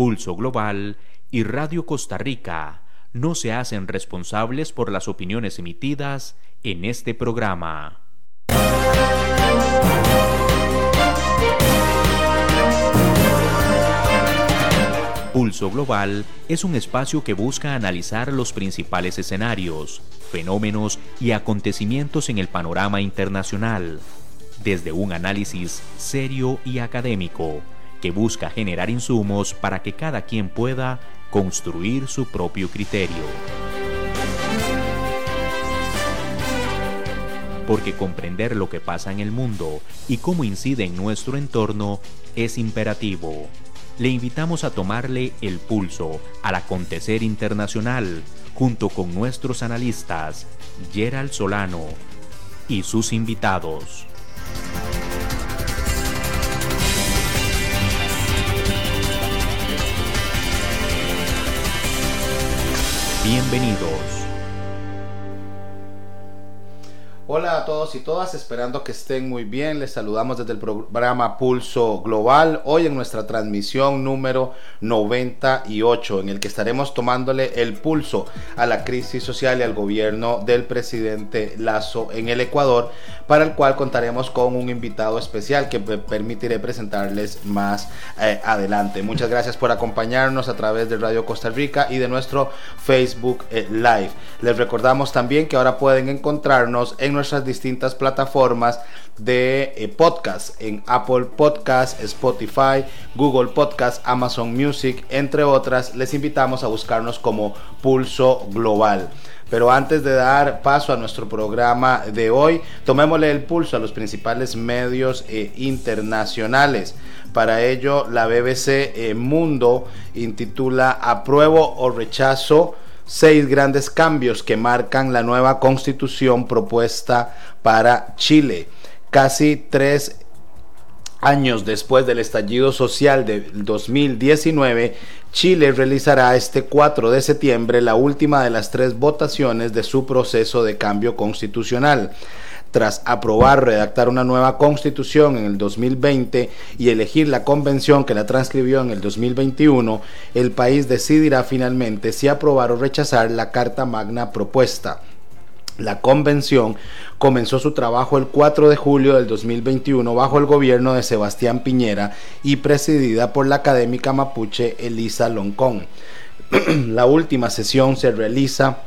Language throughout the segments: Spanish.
Pulso Global y Radio Costa Rica no se hacen responsables por las opiniones emitidas en este programa. Pulso Global es un espacio que busca analizar los principales escenarios, fenómenos y acontecimientos en el panorama internacional, desde un análisis serio y académico que busca generar insumos para que cada quien pueda construir su propio criterio. Porque comprender lo que pasa en el mundo y cómo incide en nuestro entorno es imperativo le invitamos a tomarle el pulso al acontecer internacional junto con nuestros analistas Gerald Solano y sus invitados. Bienvenidos. Hola a todos y todas, esperando que estén muy bien. Les saludamos desde el programa Pulso Global, hoy en nuestra transmisión número 98, en el que estaremos tomándole el pulso a la crisis social y al gobierno del presidente Lazo en el Ecuador, para el cual contaremos con un invitado especial que permitiré presentarles más eh, adelante. Muchas gracias por acompañarnos a través de Radio Costa Rica y de nuestro Facebook eh, Live. Les recordamos también que ahora pueden encontrarnos en nuestras distintas plataformas de eh, podcast en Apple Podcast, Spotify, Google Podcast, Amazon Music, entre otras. Les invitamos a buscarnos como Pulso Global. Pero antes de dar paso a nuestro programa de hoy, tomémosle el pulso a los principales medios eh, internacionales. Para ello, la BBC eh, Mundo intitula Apruebo o rechazo seis grandes cambios que marcan la nueva constitución propuesta para Chile. Casi tres años después del estallido social de 2019, Chile realizará este 4 de septiembre la última de las tres votaciones de su proceso de cambio constitucional tras aprobar redactar una nueva constitución en el 2020 y elegir la convención que la transcribió en el 2021, el país decidirá finalmente si aprobar o rechazar la Carta Magna propuesta. La convención comenzó su trabajo el 4 de julio del 2021 bajo el gobierno de Sebastián Piñera y presidida por la académica mapuche Elisa Loncón. la última sesión se realiza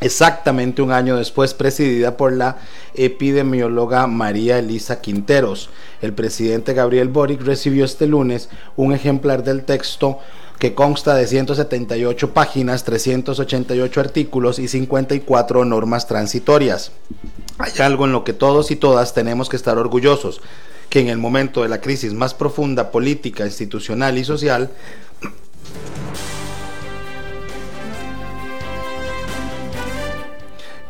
exactamente un año después presidida por la epidemióloga María Elisa Quinteros. El presidente Gabriel Boric recibió este lunes un ejemplar del texto que consta de 178 páginas, 388 artículos y 54 normas transitorias. Hay algo en lo que todos y todas tenemos que estar orgullosos, que en el momento de la crisis más profunda política, institucional y social,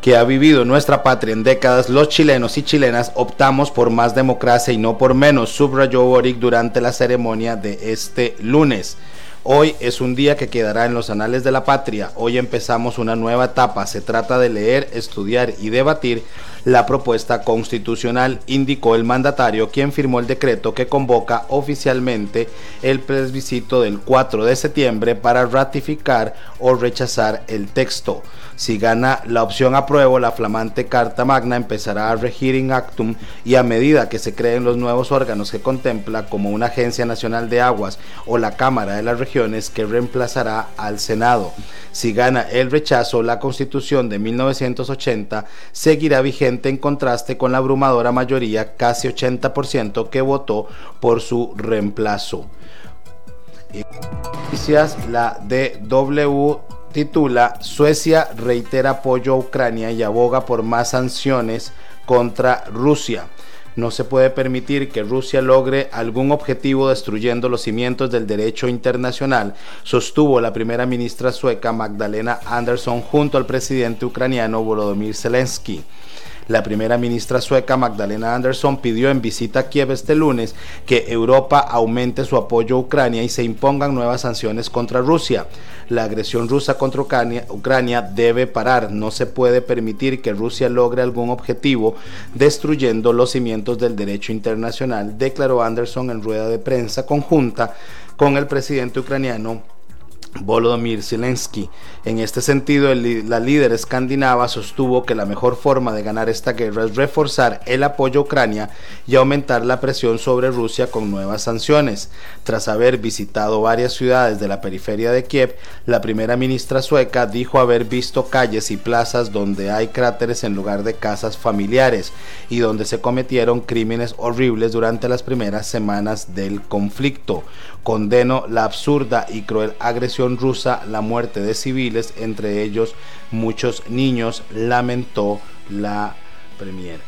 que ha vivido nuestra patria en décadas, los chilenos y chilenas optamos por más democracia y no por menos, subrayó Boric durante la ceremonia de este lunes. Hoy es un día que quedará en los anales de la patria. Hoy empezamos una nueva etapa. Se trata de leer, estudiar y debatir la propuesta constitucional, indicó el mandatario, quien firmó el decreto que convoca oficialmente el plebiscito del 4 de septiembre para ratificar o rechazar el texto. Si gana la opción apruebo, la flamante Carta Magna empezará a regir in actum y a medida que se creen los nuevos órganos que contempla como una Agencia Nacional de Aguas o la Cámara de las Regiones que reemplazará al Senado. Si gana el rechazo, la Constitución de 1980 seguirá vigente en contraste con la abrumadora mayoría, casi 80%, que votó por su reemplazo. Noticias, la DW titula Suecia reitera apoyo a Ucrania y aboga por más sanciones contra Rusia. No se puede permitir que Rusia logre algún objetivo destruyendo los cimientos del derecho internacional, sostuvo la primera ministra sueca Magdalena Andersson junto al presidente ucraniano Volodymyr Zelensky. La primera ministra sueca Magdalena Andersson pidió en visita a Kiev este lunes que Europa aumente su apoyo a Ucrania y se impongan nuevas sanciones contra Rusia. La agresión rusa contra Ucrania, debe parar. No se puede permitir que Rusia logre algún objetivo destruyendo los cimientos del derecho internacional, declaró Anderson en rueda de prensa conjunta con el presidente ucraniano Volodymyr Zelensky. En este sentido, la líder escandinava sostuvo que la mejor forma de ganar esta guerra es reforzar el apoyo a Ucrania y aumentar la presión sobre Rusia con nuevas sanciones. Tras haber visitado varias ciudades de la periferia de Kiev, la primera ministra sueca dijo haber visto calles y plazas donde hay cráteres en lugar de casas familiares y donde se cometieron crímenes horribles durante las primeras semanas del conflicto. Condeno la absurda y cruel agresión rusa, la muerte de civiles, entre ellos muchos niños, lamentó la Premier.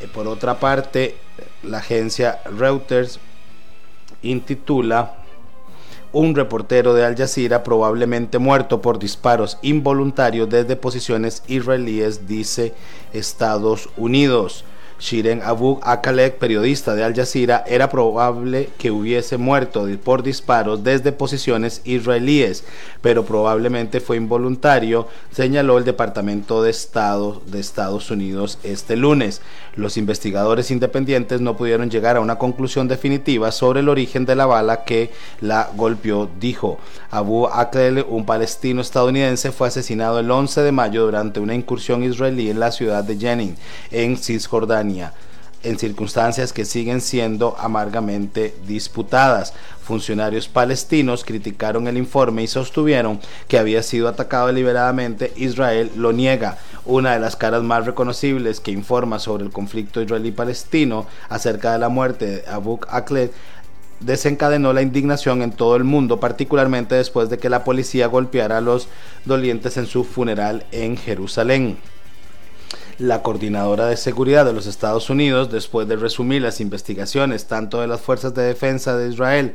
Eh, por otra parte, la agencia Reuters intitula un reportero de Al Jazeera probablemente muerto por disparos involuntarios desde posiciones israelíes, dice Estados Unidos. Shiren Abu Akalek, periodista de Al Jazeera, era probable que hubiese muerto por disparos desde posiciones israelíes, pero probablemente fue involuntario, señaló el Departamento de Estado de Estados Unidos este lunes. Los investigadores independientes no pudieron llegar a una conclusión definitiva sobre el origen de la bala que la golpeó, dijo. Abu Aklek, un palestino estadounidense, fue asesinado el 11 de mayo durante una incursión israelí en la ciudad de Jenin, en Cisjordania en circunstancias que siguen siendo amargamente disputadas. Funcionarios palestinos criticaron el informe y sostuvieron que había sido atacado deliberadamente. Israel lo niega. Una de las caras más reconocibles que informa sobre el conflicto israelí-palestino acerca de la muerte de Abu Akleh desencadenó la indignación en todo el mundo, particularmente después de que la policía golpeara a los dolientes en su funeral en Jerusalén la coordinadora de seguridad de los Estados Unidos, después de resumir las investigaciones tanto de las fuerzas de defensa de Israel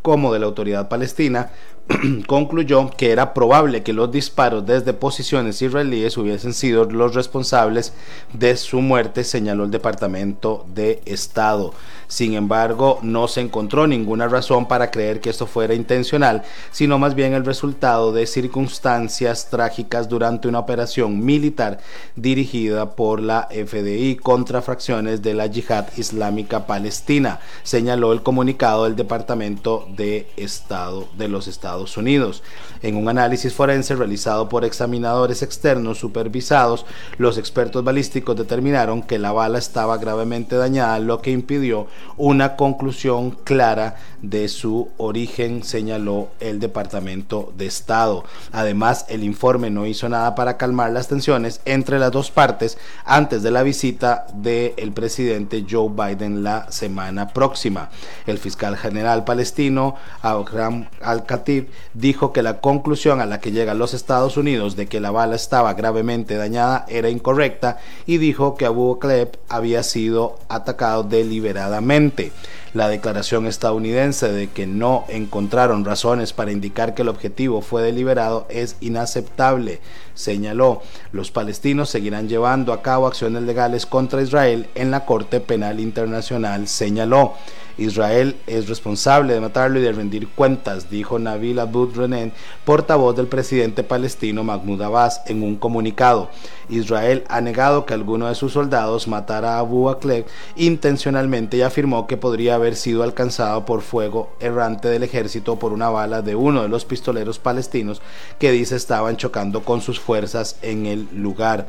como de la autoridad palestina, concluyó que era probable que los disparos desde posiciones israelíes hubiesen sido los responsables de su muerte, señaló el Departamento de Estado. Sin embargo, no se encontró ninguna razón para creer que esto fuera intencional, sino más bien el resultado de circunstancias trágicas durante una operación militar dirigida por la FDI contra fracciones de la Yihad Islámica Palestina, señaló el comunicado del Departamento de Estado de los Estados Unidos. En un análisis forense realizado por examinadores externos supervisados, los expertos balísticos determinaron que la bala estaba gravemente dañada, lo que impidió una conclusión clara de su origen, señaló el Departamento de Estado. Además, el informe no hizo nada para calmar las tensiones entre las dos partes antes de la visita del presidente Joe Biden la semana próxima. El fiscal general palestino, Abraham Al-Khatib, dijo que la conclusión a la que llegan los Estados Unidos de que la bala estaba gravemente dañada era incorrecta y dijo que Abu Kleb había sido atacado deliberadamente mente. La declaración estadounidense de que no encontraron razones para indicar que el objetivo fue deliberado es inaceptable, señaló. Los palestinos seguirán llevando a cabo acciones legales contra Israel en la Corte Penal Internacional, señaló. Israel es responsable de matarlo y de rendir cuentas, dijo Nabil Abud Renen, portavoz del presidente palestino Mahmoud Abbas, en un comunicado. Israel ha negado que alguno de sus soldados matara a Abu Akleh intencionalmente y afirmó que podría haber sido alcanzado por fuego errante del ejército por una bala de uno de los pistoleros palestinos que dice estaban chocando con sus fuerzas en el lugar.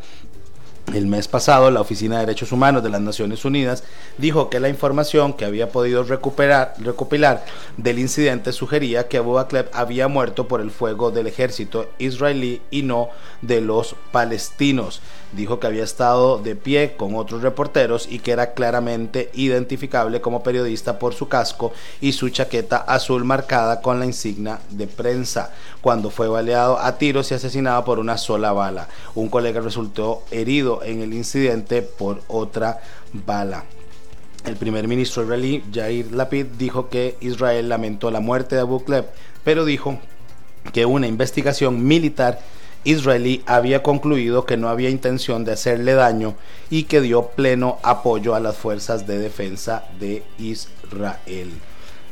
El mes pasado, la Oficina de Derechos Humanos de las Naciones Unidas dijo que la información que había podido recuperar, recopilar del incidente sugería que Abu Bakr había muerto por el fuego del ejército israelí y no de los palestinos. Dijo que había estado de pie con otros reporteros y que era claramente identificable como periodista por su casco y su chaqueta azul marcada con la insignia de prensa, cuando fue baleado a tiros y asesinado por una sola bala. Un colega resultó herido en el incidente por otra bala. El primer ministro israelí, Yair Lapid, dijo que Israel lamentó la muerte de Abu Kleb, pero dijo que una investigación militar israelí había concluido que no había intención de hacerle daño y que dio pleno apoyo a las fuerzas de defensa de Israel.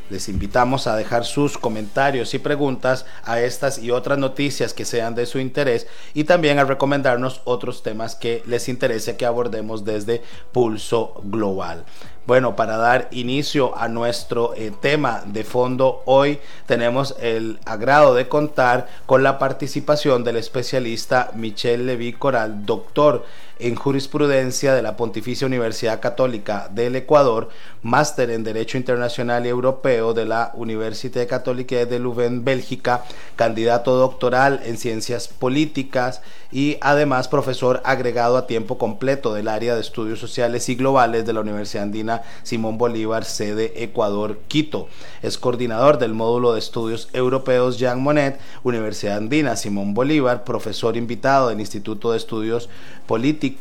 Les invitamos a dejar sus comentarios y preguntas a estas y otras noticias que sean de su interés y también a recomendarnos otros temas que les interese que abordemos desde Pulso Global. Bueno, para dar inicio a nuestro eh, tema de fondo, hoy tenemos el agrado de contar con la participación del especialista Michel Levy Coral, doctor en jurisprudencia de la Pontificia Universidad Católica del Ecuador, máster en Derecho Internacional y Europeo de la Universidad Católica de Louvain, Bélgica, candidato doctoral en Ciencias Políticas y además profesor agregado a tiempo completo del área de Estudios Sociales y Globales de la Universidad Andina Simón Bolívar, sede Ecuador, Quito. Es coordinador del módulo de estudios europeos Jean Monnet, Universidad Andina Simón Bolívar, profesor invitado del Instituto de Estudios Políticos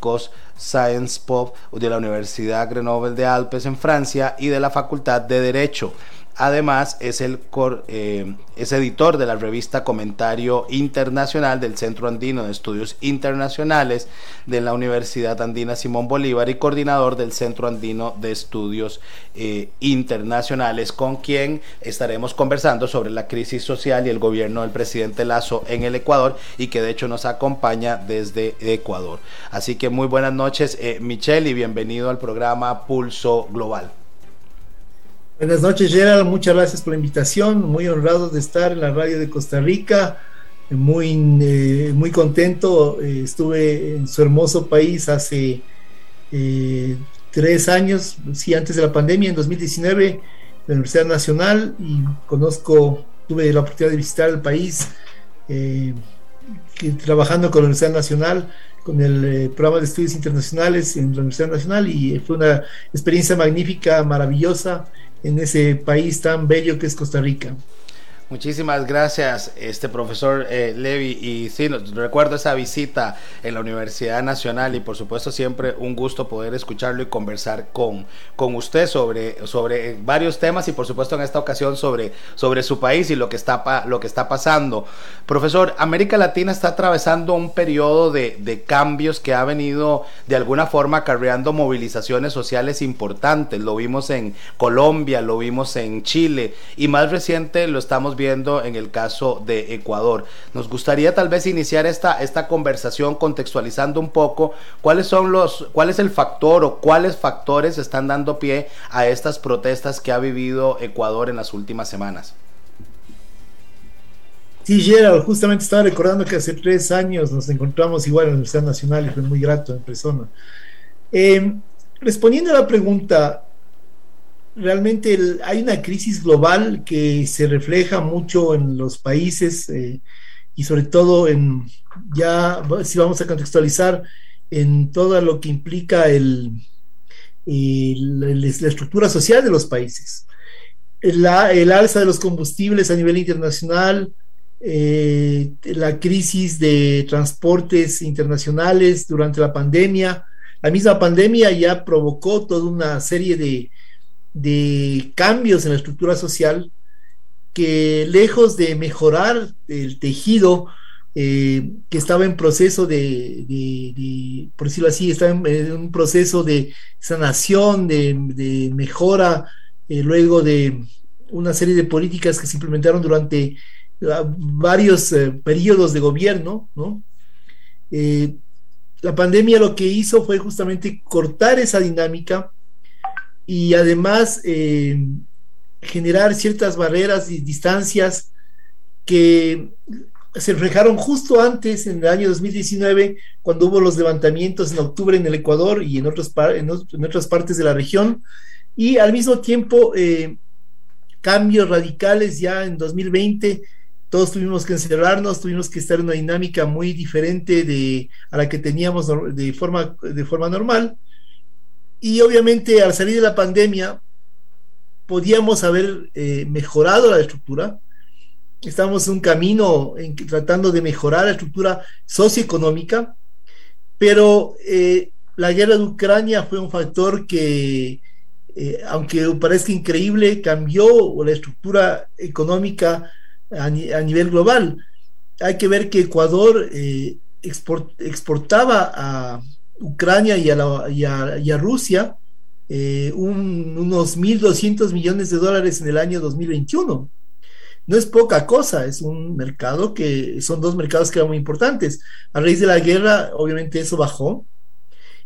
Science Pop de la Universidad Grenoble de Alpes en Francia y de la Facultad de Derecho. Además, es, el eh, es editor de la revista Comentario Internacional del Centro Andino de Estudios Internacionales de la Universidad Andina Simón Bolívar y coordinador del Centro Andino de Estudios eh, Internacionales, con quien estaremos conversando sobre la crisis social y el gobierno del presidente Lazo en el Ecuador y que de hecho nos acompaña desde Ecuador. Así que muy buenas noches, eh, Michelle, y bienvenido al programa Pulso Global. Buenas noches, Gerald. Muchas gracias por la invitación. Muy honrado de estar en la radio de Costa Rica. Muy, eh, muy contento. Eh, estuve en su hermoso país hace eh, tres años, sí, antes de la pandemia, en 2019, en la Universidad Nacional, y conozco, tuve la oportunidad de visitar el país trabajando con la Universidad Nacional con el programa de estudios internacionales en la Universidad Nacional y fue una experiencia magnífica, maravillosa en ese país tan bello que es Costa Rica. Muchísimas gracias, este profesor eh, Levi. Y sí, recuerdo esa visita en la Universidad Nacional y por supuesto siempre un gusto poder escucharlo y conversar con, con usted sobre, sobre varios temas y por supuesto en esta ocasión sobre, sobre su país y lo que, está, lo que está pasando. Profesor, América Latina está atravesando un periodo de, de cambios que ha venido de alguna forma acarreando movilizaciones sociales importantes. Lo vimos en Colombia, lo vimos en Chile y más reciente lo estamos viendo en el caso de Ecuador. Nos gustaría tal vez iniciar esta, esta conversación contextualizando un poco cuáles son los, cuál es el factor o cuáles factores están dando pie a estas protestas que ha vivido Ecuador en las últimas semanas. Sí, Gerald, justamente estaba recordando que hace tres años nos encontramos igual en la Universidad Nacional y fue muy grato en persona. Eh, respondiendo a la pregunta, realmente hay una crisis global que se refleja mucho en los países eh, y sobre todo en, ya si vamos a contextualizar, en todo lo que implica el, la estructura social de los países. el alza de los combustibles a nivel internacional, eh, la crisis de transportes internacionales durante la pandemia. La misma pandemia ya provocó toda una serie de, de cambios en la estructura social que lejos de mejorar el tejido eh, que estaba en proceso de, por decirlo así, estaba en, un proceso de sanación, de, mejora, eh, luego de una serie de políticas que se implementaron durante ah, varios eh, periodos de gobierno, ¿no? la pandemia lo que hizo fue justamente cortar esa dinámica y además eh, generar ciertas barreras y distancias que se reflejaron justo antes, en el año 2019, cuando hubo los levantamientos en octubre en el Ecuador y en, otros en, otras partes de la región, y al mismo tiempo eh, cambios radicales ya en 2020. Todos tuvimos que encerrarnos, tuvimos que estar en una dinámica muy diferente de, a la que teníamos de forma, de forma normal. Y obviamente al salir de la pandemia podíamos haber eh, mejorado la estructura. Estamos en un camino en tratando de mejorar la estructura socioeconómica, pero eh, la guerra de Ucrania fue un factor que, eh, aunque parezca increíble, cambió la estructura económica a, nivel global. Hay que ver que Ecuador exportaba a, Ucrania y a, Rusia eh, unos 1.200 millones de dólares en el año 2021. No es poca cosa, es un mercado que son dos mercados que eran muy importantes. A raíz de la guerra, obviamente eso bajó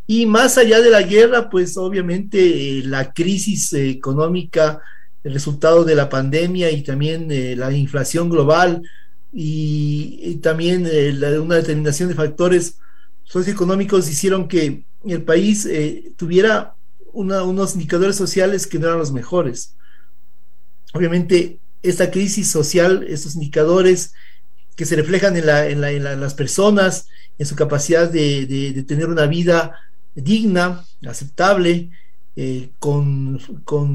Y más allá de la guerra, pues obviamente la crisis económica, el resultado de la pandemia y también la inflación global y, también una determinación de factores socioeconómicos hicieron que el país tuviera unos indicadores sociales que no eran los mejores. Obviamente, esta crisis social, estos indicadores que se reflejan en, las personas, en su capacidad de, tener una vida digna, aceptable, eh, con,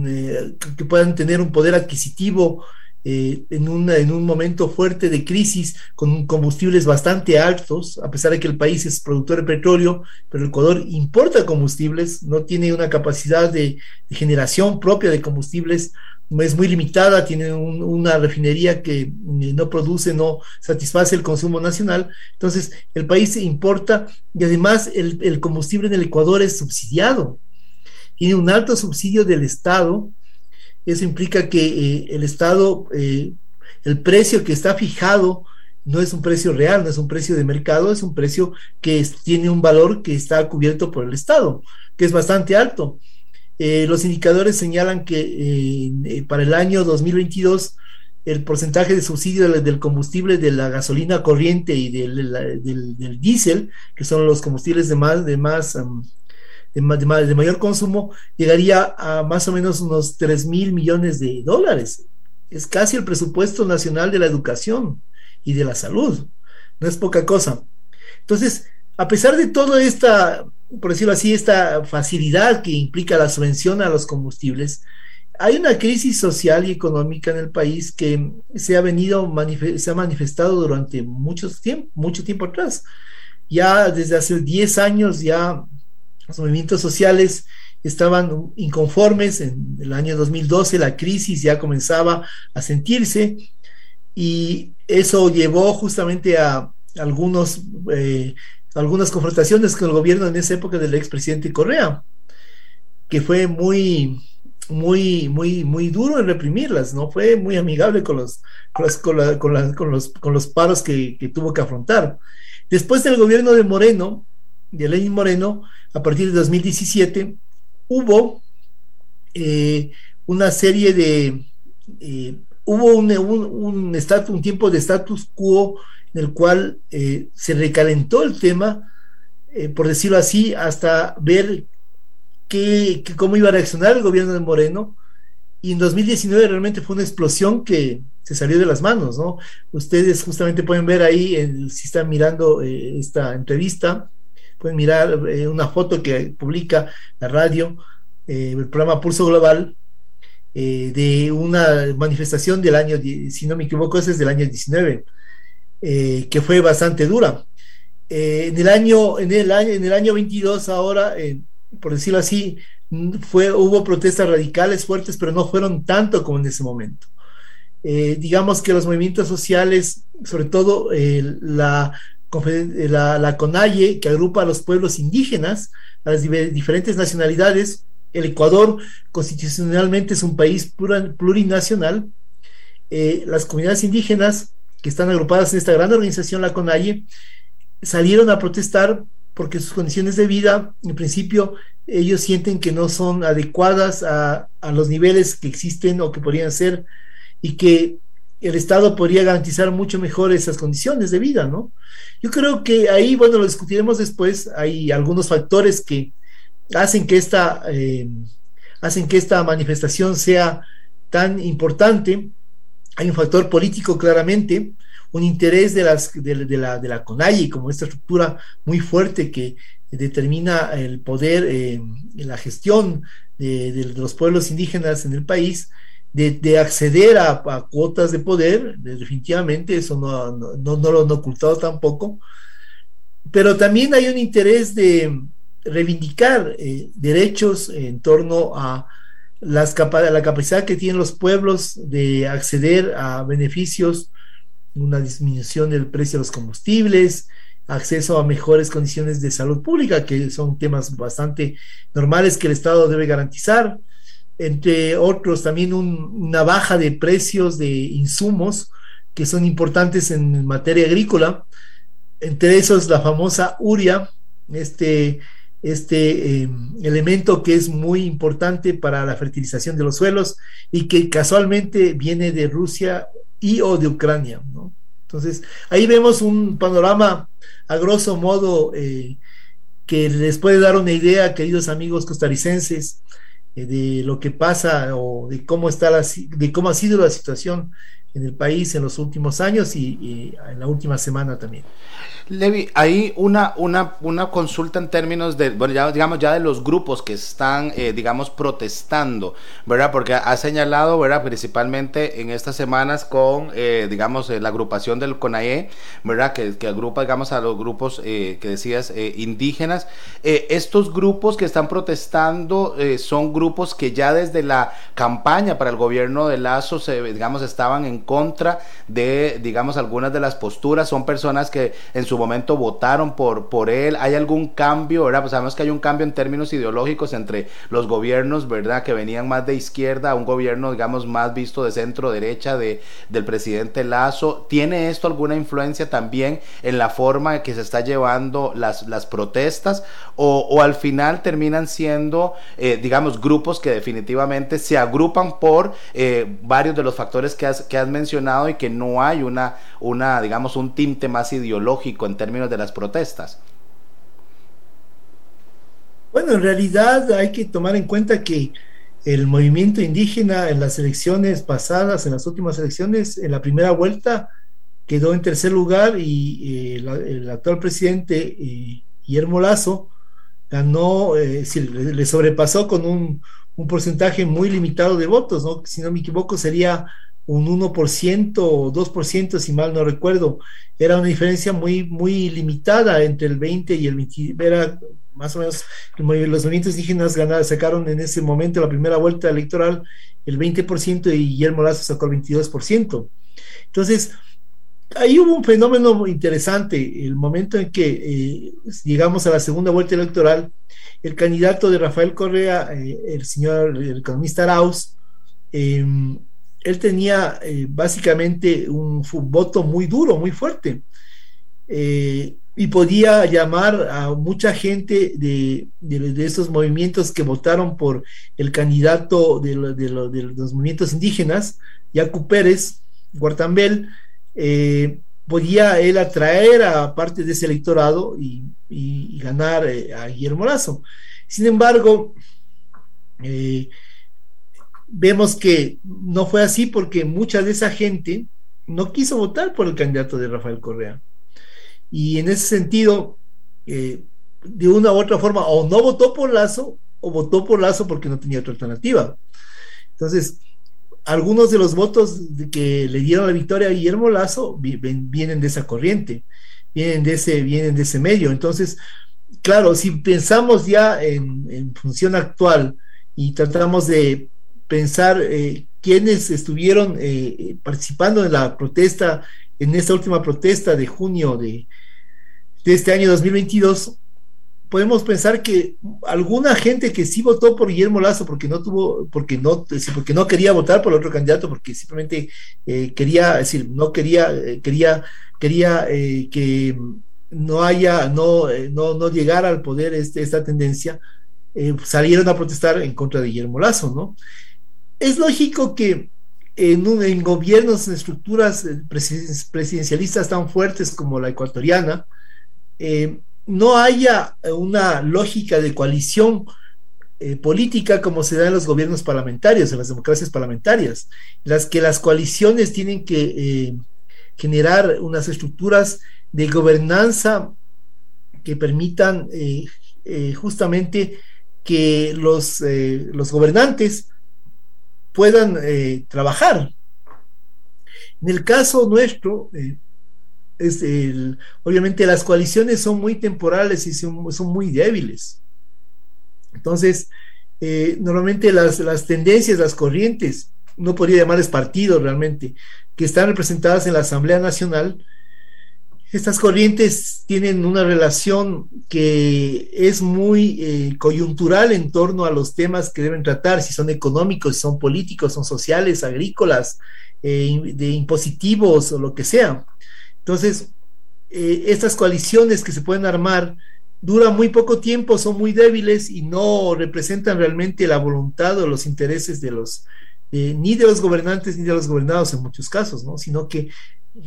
eh, que puedan tener un poder adquisitivo eh, en, en un momento fuerte de crisis con combustibles bastante altos, a pesar de que el país es productor de petróleo, pero Ecuador importa combustibles, no tiene una capacidad de, generación propia de combustibles, es muy limitada, tiene una refinería que eh, no produce, no satisface el consumo nacional, entonces el país importa y además el, el combustible en el Ecuador es subsidiado, tiene un alto subsidio del Estado, eso implica que eh, el Estado, eh, el precio que está fijado, no es un precio real, no es un precio de mercado, es un precio que tiene un valor que está cubierto por el Estado, que es bastante alto. Eh, los indicadores señalan que para el año 2022 el porcentaje de subsidio del, combustible de la gasolina corriente y del, del, diésel, que son los combustibles de más, de más de, mayor consumo llegaría a más o menos unos 3 mil millones de dólares. Es casi el presupuesto nacional de la educación y de la salud. No es poca cosa. Entonces, a pesar de toda esta, por decirlo así, esta facilidad que implica la subvención a los combustibles, hay una crisis social y económica en el país que se ha venido se ha manifestado durante mucho tiempo, mucho tiempo atrás. Ya desde hace 10 años ya los movimientos sociales estaban inconformes. En el año 2012 la crisis ya comenzaba a sentirse y eso llevó justamente a algunos, eh, algunas confrontaciones con el gobierno en esa época del expresidente Correa, que fue muy, muy, muy, muy duro en reprimirlas, no fue muy amigable con los, con, los, con los, paros que, que, tuvo que afrontar. Después del gobierno de Moreno, de Lenin Moreno, a partir de 2017, hubo eh, una serie de... Eh, hubo un, un, un, tiempo de status quo en el cual eh, se recalentó el tema, por decirlo así, hasta ver qué, cómo iba a reaccionar el gobierno de Moreno. Y en 2019 realmente fue una explosión que se salió de las manos, ¿no? Ustedes justamente pueden ver ahí, si están mirando esta entrevista, pueden mirar eh, una foto que publica la radio, eh, el programa Pulso Global, eh, de una manifestación del año, si no me equivoco, es del año 19, que fue bastante dura. en, el año, en, el año, en el año 22 ahora, por decirlo así, fue, hubo protestas radicales fuertes, pero no fueron tanto como en ese momento. digamos que los movimientos sociales, sobre todo la la, la CONAIE, que agrupa a los pueblos indígenas, a las diferentes nacionalidades. El Ecuador constitucionalmente es un país plurinacional. Eh, las comunidades indígenas que están agrupadas en esta gran organización, la CONAIE, salieron a protestar porque sus condiciones de vida, en principio, ellos sienten que no son adecuadas a, a los niveles que existen o que podrían ser y que el Estado podría garantizar mucho mejor esas condiciones de vida, ¿no? Yo creo que ahí, bueno, lo discutiremos después, hay algunos factores que hacen que esta, eh, hacen que esta manifestación sea tan importante. Hay un factor político claramente, un interés de, las, de, la, de la CONAI como esta estructura muy fuerte que determina el poder, eh, la gestión de los pueblos indígenas en el país, de, acceder a, cuotas de poder, definitivamente, eso no, no, no, lo han ocultado tampoco, pero también hay un interés de reivindicar eh, derechos en torno a las la capacidad que tienen los pueblos de acceder a beneficios, una disminución del precio de los combustibles, acceso a mejores condiciones de salud pública, que son temas bastante normales que el Estado debe garantizar, entre otros también una baja de precios de insumos que son importantes en materia agrícola, entre esos la famosa uria, este este elemento que es muy importante para la fertilización de los suelos y que casualmente viene de Rusia y o de Ucrania. ¿no? Entonces, ahí vemos un panorama a grosso modo eh, que les puede dar una idea, queridos amigos costarricenses, de lo que pasa o de cómo está la, de cómo ha sido la situación en el país en los últimos años y, en la última semana también. Levi, hay una, una, una consulta en términos de, bueno, ya, digamos, ya de los grupos que están, eh, digamos, protestando, ¿verdad? Porque ha señalado, ¿verdad? Principalmente en estas semanas con, eh, digamos, eh, la agrupación del CONAE, ¿verdad? Que, que agrupa, digamos, a los grupos que decías indígenas. estos grupos que están protestando son grupos que ya desde la campaña para el gobierno de Lazo, se, digamos, estaban en contra de, digamos, algunas de las posturas. Son personas que en su momento votaron por, por él. ¿Hay algún cambio, verdad? Pues sabemos que hay un cambio en términos ideológicos entre los gobiernos, ¿verdad? Que venían más de izquierda a un gobierno, digamos, más visto de centro derecha de, del presidente Lazo. ¿Tiene esto alguna influencia también en la forma que se está llevando las, las protestas? O, o al final terminan siendo, eh, digamos, grupos que definitivamente se agrupan por eh, varios de los factores que has, que mencionado y que no hay una, una, digamos, un tinte más ideológico en términos de las protestas? Bueno, en realidad hay que tomar en cuenta que el movimiento indígena en las elecciones pasadas, en las últimas elecciones, en la primera vuelta, quedó en tercer lugar y eh, el actual presidente eh, Guillermo Lazo ganó, eh, le, sobrepasó con un, un, porcentaje muy limitado de votos, ¿no? si no me equivoco sería un 1% o 2%, si mal no recuerdo. Era una diferencia muy, muy limitada entre el 20 y el 20. Era más o menos, los movimientos indígenas ganaron, sacaron en ese momento la primera vuelta electoral el 20% y Guillermo Lazo sacó el 22%. Entonces, ahí hubo un fenómeno interesante. El momento en que eh, llegamos a la segunda vuelta electoral, el candidato de Rafael Correa, eh, el señor el economista Arauz, eh, él tenía eh, básicamente un, voto muy duro, muy fuerte, eh, y podía llamar a mucha gente de, de, estos movimientos que votaron por el candidato de, los movimientos indígenas, Yacu Pérez, Guartambel, eh, podía él atraer a parte de ese electorado y, ganar a Guillermo Lazo. Sin embargo, vemos que no fue así porque mucha de esa gente no quiso votar por el candidato de Rafael Correa. Y en ese sentido, eh, de una u otra forma, o no votó por Lazo, o votó por Lazo porque no tenía otra alternativa. Entonces, algunos de los votos que le dieron la victoria a Guillermo Lazo vienen de esa corriente, vienen de ese, vienen de ese medio. Entonces, claro, si pensamos ya en, en función actual y tratamos de pensar eh, quienes estuvieron eh, participando en la protesta, en esta última protesta de junio de, de este año 2022, podemos pensar que alguna gente que sí votó por Guillermo Lazo porque no tuvo, porque no, porque no quería votar por otro candidato, porque simplemente eh, quería, decir, no quería, eh, quería, quería que no haya, no, no, no llegara al poder este, esta tendencia, salieron a protestar en contra de Guillermo Lazo, ¿no? Es lógico que en, en gobiernos, en estructuras eh, presidencialistas tan fuertes como la ecuatoriana, eh, no haya una lógica de coalición eh, política como se da en los gobiernos parlamentarios, en las democracias parlamentarias, las que las coaliciones tienen que generar unas estructuras de gobernanza que permitan justamente que los, los gobernantes puedan eh, trabajar. En el caso nuestro, eh, es el, obviamente las coaliciones son muy temporales y son, muy débiles. Entonces, eh, normalmente las, las, tendencias, las corrientes, no podría llamarles partidos realmente, que están representadas en la Asamblea Nacional, estas corrientes tienen una relación que es muy eh, coyuntural en torno a los temas que deben tratar, si son económicos, si son políticos, son sociales, agrícolas, eh, de impositivos o lo que sea. Entonces, eh, estas coaliciones que se pueden armar duran muy poco tiempo, son muy débiles y no representan realmente la voluntad o los intereses de los, ni de los gobernantes ni de los gobernados en muchos casos, ¿no? sino que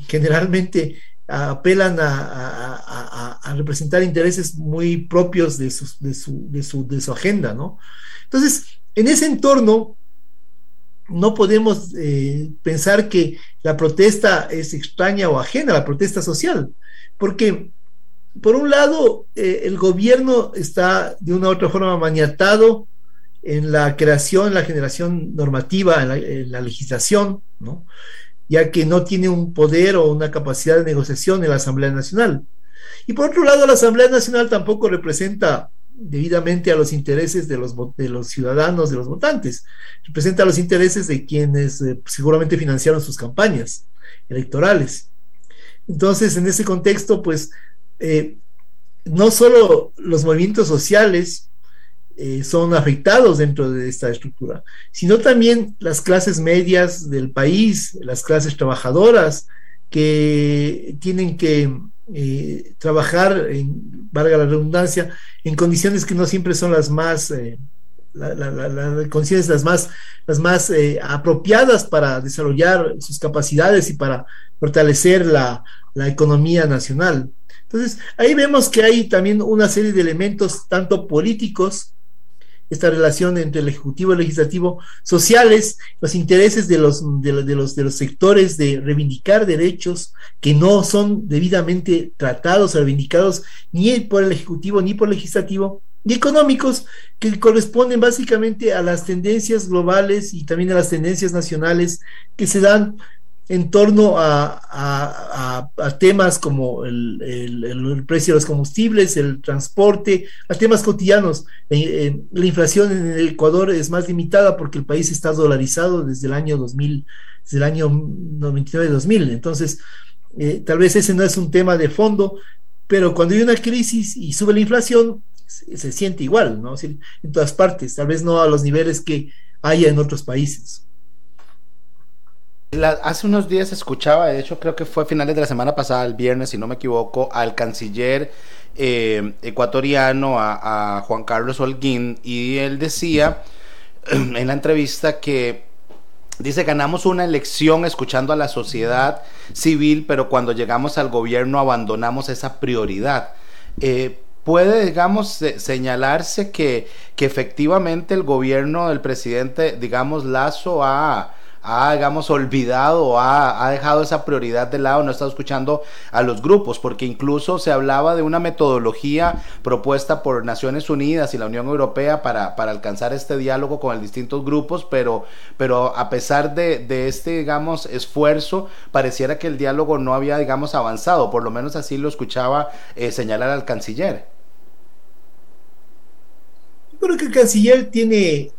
generalmente apelan a, representar intereses muy propios de, de, su, de, su, de, su, agenda. ¿no? Entonces, en ese entorno, no podemos eh, pensar que la protesta es extraña o ajena a la protesta social, porque por un lado, eh, el gobierno está de una u otra forma maniatado en la creación, la generación normativa, en la, legislación, ¿no? Ya que no tiene un poder o una capacidad de negociación en la Asamblea Nacional. Y por otro lado, la Asamblea Nacional tampoco representa debidamente a los intereses de los, de los ciudadanos, de los votantes, representa los intereses de quienes eh, seguramente financiaron sus campañas electorales. Entonces, en ese contexto, pues eh, no solo los movimientos sociales eh, son afectados dentro de esta estructura, sino también las clases medias del país, las clases trabajadoras que tienen que eh, trabajar, en, valga la redundancia, en condiciones que no siempre son las más, condiciones las más, las más apropiadas para desarrollar sus capacidades y para fortalecer la, la economía nacional. Entonces, ahí vemos que hay también una serie de elementos, tanto políticos, esta relación entre el Ejecutivo y el Legislativo, sociales, los intereses de los, de, de los sectores de reivindicar derechos que no son debidamente tratados o reivindicados ni por el Ejecutivo ni por el Legislativo, y económicos que corresponden básicamente a las tendencias globales y también a las tendencias nacionales que se dan en torno a, temas como el, precio de los combustibles, el transporte, a temas cotidianos. Eh, eh, la inflación en el Ecuador es más limitada porque el país está dolarizado desde el año 2000, desde el año 99-2000. Entonces, eh, tal vez ese no es un tema de fondo, pero cuando hay una crisis y sube la inflación, se siente igual, ¿no? En todas partes, tal vez no a los niveles que haya en otros países hace unos días escuchaba, de hecho creo que fue a finales de la semana pasada, el viernes, si no me equivoco, al canciller eh, ecuatoriano, a, Juan Carlos Holguín, y él decía en la entrevista que dice, ganamos una elección escuchando a la sociedad civil, pero cuando llegamos al gobierno abandonamos esa prioridad. Eh, puede, digamos, señalarse que, que efectivamente el gobierno del presidente, digamos, Lazo ha ha, digamos, olvidado, ha, ha dejado esa prioridad de lado, no estado escuchando a los grupos, porque incluso se hablaba de una metodología propuesta por Naciones Unidas y la Unión Europea para, para alcanzar este diálogo con los distintos grupos, pero, pero a pesar de, de este, digamos, esfuerzo, pareciera que el diálogo no había, digamos, avanzado, por lo menos así lo escuchaba eh, señalar al canciller. Creo que el canciller tiene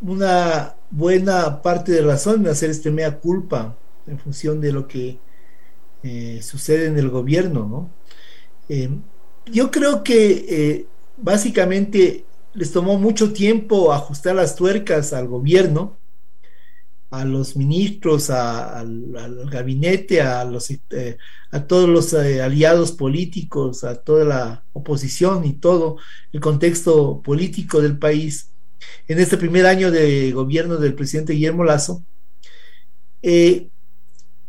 una buena parte de razón en hacer este mea culpa en función de lo que eh, sucede en el gobierno, ¿no? Eh, yo creo que eh, básicamente les tomó mucho tiempo ajustar las tuercas al gobierno, a los ministros, al, gabinete, a, los, a todos los aliados políticos, a toda la oposición y todo el contexto político del país en este primer año de gobierno del presidente Guillermo Lazo, eh,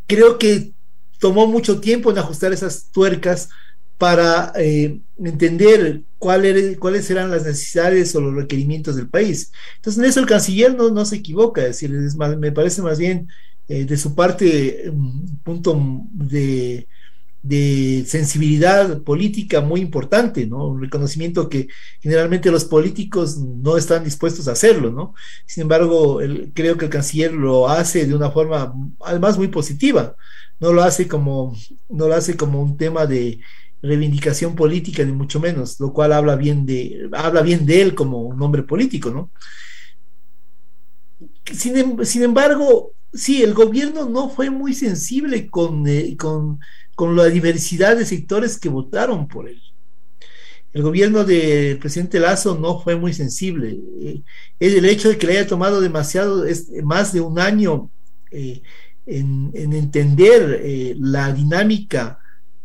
creo que tomó mucho tiempo en ajustar esas tuercas para eh, entender cuáles eran las necesidades o los requerimientos del país. Entonces, en eso el canciller no, no se equivoca, es decir, me parece más bien eh, de su parte un punto de de sensibilidad política muy importante, ¿no? Un reconocimiento que generalmente los políticos no están dispuestos a hacerlo, ¿no? Sin embargo, creo que el canciller lo hace de una forma además muy positiva, no lo hace como, no lo hace como un tema de reivindicación política, ni mucho menos, lo cual habla bien de, habla bien de él como un hombre político, ¿no? Sin, em, sin embargo, sí, el gobierno no fue muy sensible con, eh, con con la diversidad de sectores que votaron por él. El gobierno del presidente Lazo no fue muy sensible. Eh, el hecho de que le haya tomado demasiado, es, más de un año eh, en, entender eh, la dinámica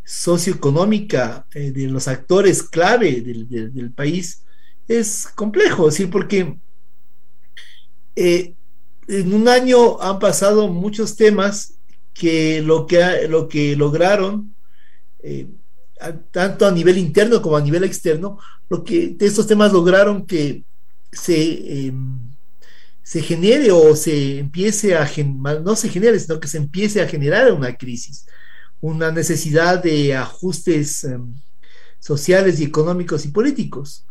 socioeconómica de los actores clave del, país es complejo, decir, porque en un año han pasado muchos temas que lo que, lo que lograron, eh, tanto a nivel interno como a nivel externo, lo que estos temas lograron que se, em, se genere o se empiece a, no se genere, sino que se empiece a generar una crisis, una necesidad de ajustes em, sociales y económicos y políticos.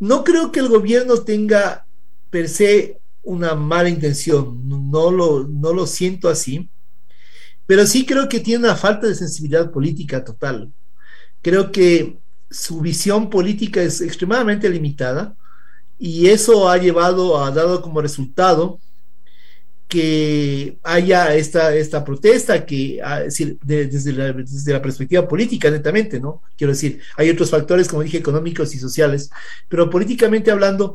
No creo que el gobierno tenga per se una mala intención, no lo, no lo siento así, pero sí creo que tiene una falta de sensibilidad política total. Creo que su visión política es extremadamente limitada y eso ha llevado, ha dado como resultado que haya esta, esta protesta, que ah, desde, la, desde, la, perspectiva política, netamente, ¿no? Quiero decir, hay otros factores, como dije, económicos y sociales, pero políticamente hablando,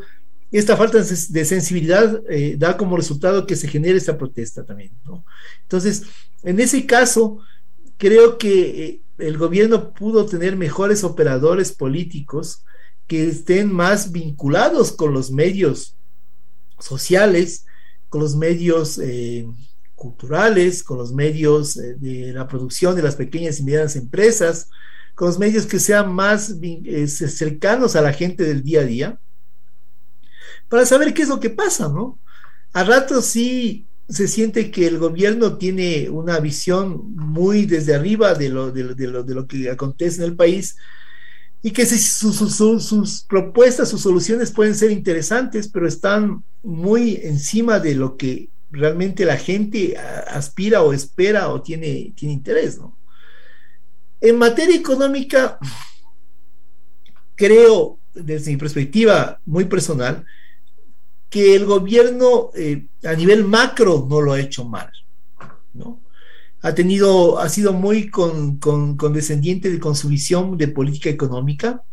esta falta de sensibilidad eh, da como resultado que se genere esta protesta también. ¿no? Entonces, en ese caso, creo que eh, el gobierno pudo tener mejores operadores políticos que estén más vinculados con los medios sociales, con los medios eh, culturales, con los medios de la producción de las pequeñas y medianas empresas, con los medios que sean más cercanos a la gente del día a día para saber qué es lo que pasa, ¿no? A ratos sí se siente que el gobierno tiene una visión muy desde arriba de lo, de, lo, de lo, que acontece en el país y que sus propuestas, sus soluciones pueden ser interesantes, pero están muy encima de lo que realmente la gente aspira o espera o tiene, tiene interés, ¿no? En materia económica, creo, desde mi perspectiva muy personal, que el gobierno eh, a nivel macro no lo ha hecho mal, ¿no? Ha tenido, ha sido muy con, condescendiente con su visión de política económica,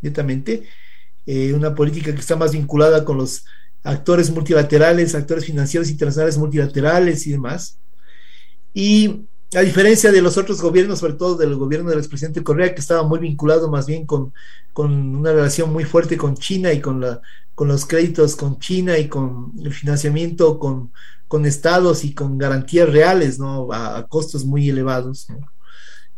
netamente, eh, una política que está más vinculada con los actores multilaterales, actores financieros internacionales multilaterales y demás. Y a diferencia de los otros gobiernos, sobre todo del gobierno del expresidente Correa, que estaba muy vinculado más bien con, con una relación muy fuerte con China y con la con los créditos con China y con el financiamiento con, con estados y con garantías reales, ¿no? A, costos muy elevados,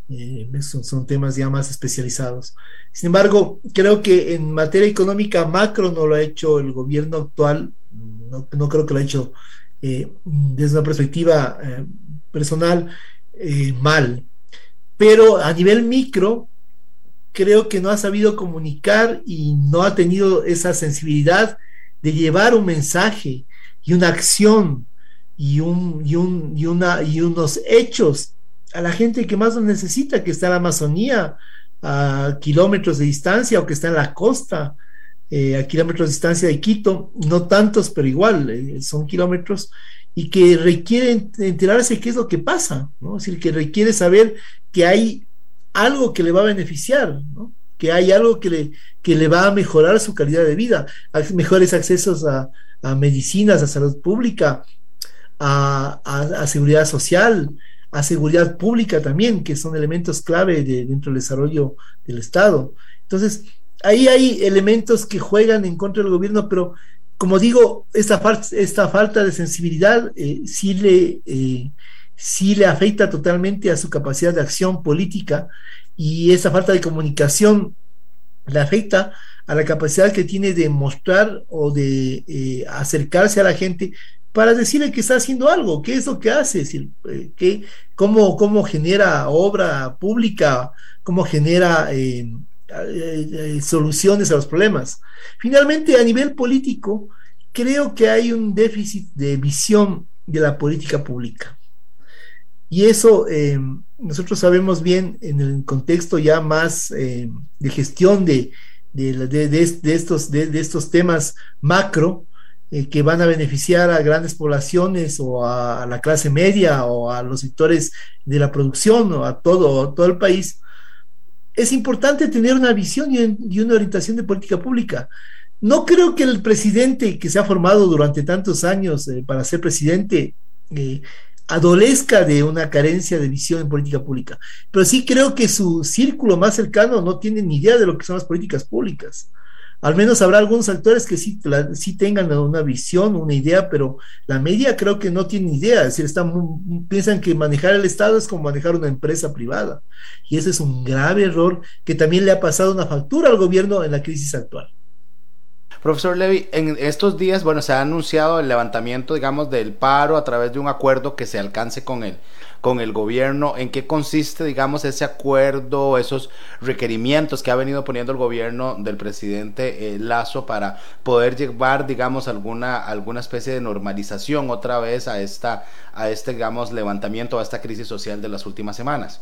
eh, son, temas ya más especializados. Sin embargo, creo que en materia económica macro no lo ha hecho el gobierno actual, no, creo que lo ha hecho eh, desde una perspectiva eh, personal mal. Pero a nivel micro, creo que no ha sabido comunicar y no ha tenido esa sensibilidad de llevar un mensaje y una acción y, un, y, un, y, una, y unos hechos a la gente que más lo necesita, que está en la Amazonía a kilómetros de distancia o que está en la costa eh, a kilómetros de distancia de Quito, no tantos, pero igual eh, son kilómetros, y que requieren enterarse qué es lo que pasa, ¿no? es decir, que requiere saber que hay algo que le va a beneficiar, que hay algo que le, que le va a mejorar su calidad de vida, mejores accesos a, medicinas, a salud pública, a, seguridad social, a seguridad pública también, que son elementos clave de, dentro del desarrollo del Estado. Entonces, ahí hay elementos que juegan en contra del gobierno, pero como digo, esta, esta falta de sensibilidad eh, sí le... Eh, sí le afecta totalmente a su capacidad de acción política y esa falta de comunicación le afecta a la capacidad que tiene de mostrar o de eh, acercarse a la gente para decirle que está haciendo algo, qué es lo que hace, eh, cómo, cómo, genera obra pública, cómo genera eh, soluciones a los problemas. Finalmente, a nivel político, creo que hay un déficit de visión de la política pública. Y eso eh, nosotros sabemos bien en el contexto ya más eh, de gestión de, estos, de, estos temas macro eh, que van a beneficiar a grandes poblaciones o a, la clase media o a los sectores de la producción o a todo, todo el país. Es importante tener una visión y, una orientación de política pública. No creo que el presidente que se ha formado durante tantos años para ser presidente adolezca de una carencia de visión en política pública. Pero sí creo que su círculo más cercano no tiene ni idea de lo que son las políticas públicas. Al menos habrá algunos actores que sí, tengan una visión, una idea, pero la media creo que no tiene idea. Es decir, piensan que manejar el Estado es como manejar una empresa privada. Y ese es un grave error que también le ha pasado una factura al gobierno en la crisis actual. Profesor Levy, en estos días, bueno, se ha anunciado el levantamiento, digamos, del paro a través de un acuerdo que se alcance con el, con el gobierno. ¿En qué consiste, digamos, ese acuerdo, esos requerimientos que ha venido poniendo el gobierno del presidente eh, Lazo para poder llevar, digamos, alguna, alguna especie de normalización otra vez a, esta, a este, digamos, levantamiento, a esta crisis social de las últimas semanas?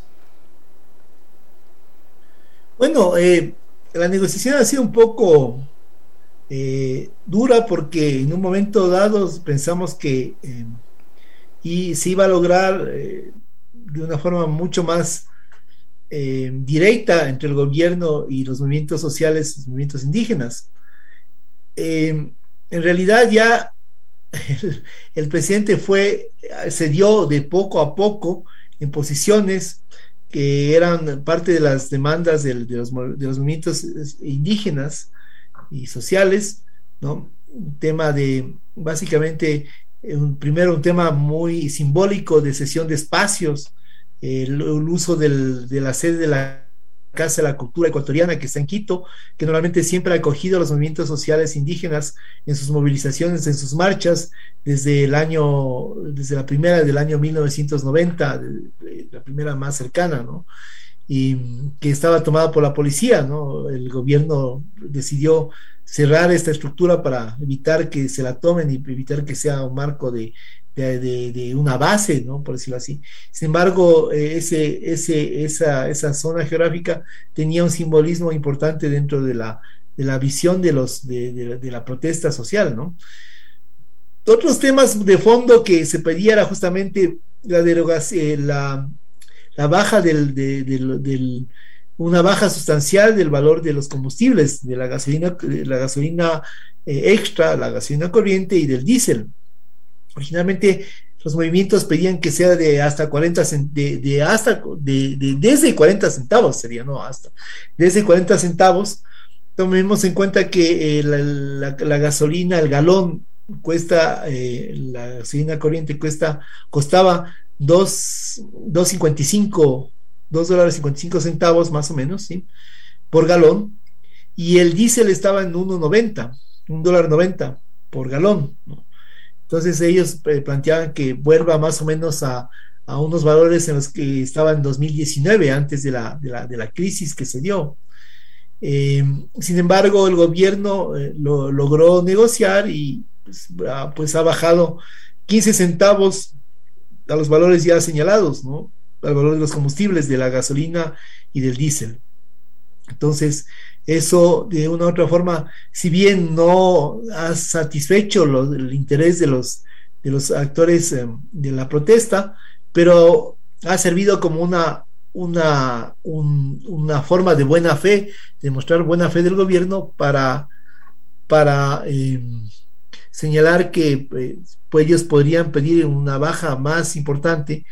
Bueno, eh, la negociación ha sido un poco eh, dura porque en un momento dado pensamos que eh, y se iba a lograr eh, de una forma mucho más directa entre el gobierno y los movimientos sociales, los movimientos indígenas. en realidad ya el, presidente fue, se dio de poco a poco en posiciones que eran parte de las demandas de, los, de los movimientos indígenas, y sociales, ¿no? Un tema de, básicamente, un, primero un tema muy simbólico de cesión de espacios, el, uso de la sede de la Casa de la Cultura Ecuatoriana que está en Quito, que normalmente siempre ha acogido a los movimientos sociales indígenas en sus movilizaciones, en sus marchas, desde el año, desde la primera del año 1990, la primera más cercana, ¿no? Y que estaba tomada por la policía, ¿no? El gobierno decidió cerrar esta estructura para evitar que se la tomen y evitar que sea un marco de, de, una base, ¿no? Por decirlo así. Sin embargo, eh, ese, ese, esa, esa zona geográfica tenía un simbolismo importante dentro de la, de la visión de, los, de, la protesta social, ¿no? Otros temas de fondo que se pedía era justamente la derogación, la la baja del, del, una baja sustancial del valor de los combustibles, de la gasolina, la gasolina eh, extra, la gasolina corriente y del diésel. Originalmente los movimientos pedían que sea de hasta 40 de, de hasta de, desde 40 centavos sería no hasta desde 40 centavos tomemos en cuenta que eh, la, gasolina el galón cuesta eh, la gasolina corriente cuesta costaba 2.55, 2 dólares 55 centavos más o menos, ¿sí? Por galón. Y el diésel estaba en 1.90, un dólar 90 por galón. Entonces ellos eh, planteaban que vuelva más o menos a, unos valores en los que estaba en 2019, antes de la, de la, crisis que se dio. Em, sin embargo, el gobierno eh, lo, logró negociar y pues, pues ha bajado 15 centavos a los valores ya señalados, ¿no? Al valor de los combustibles, de la gasolina y del diésel. Entonces, eso de una u otra forma, si bien no ha satisfecho el interés de los, de los actores eh, de la protesta, pero ha servido como una, una, una forma de buena fe, de mostrar buena fe del gobierno para, para eh, señalar que eh, pues ellos podrían pedir una baja más importante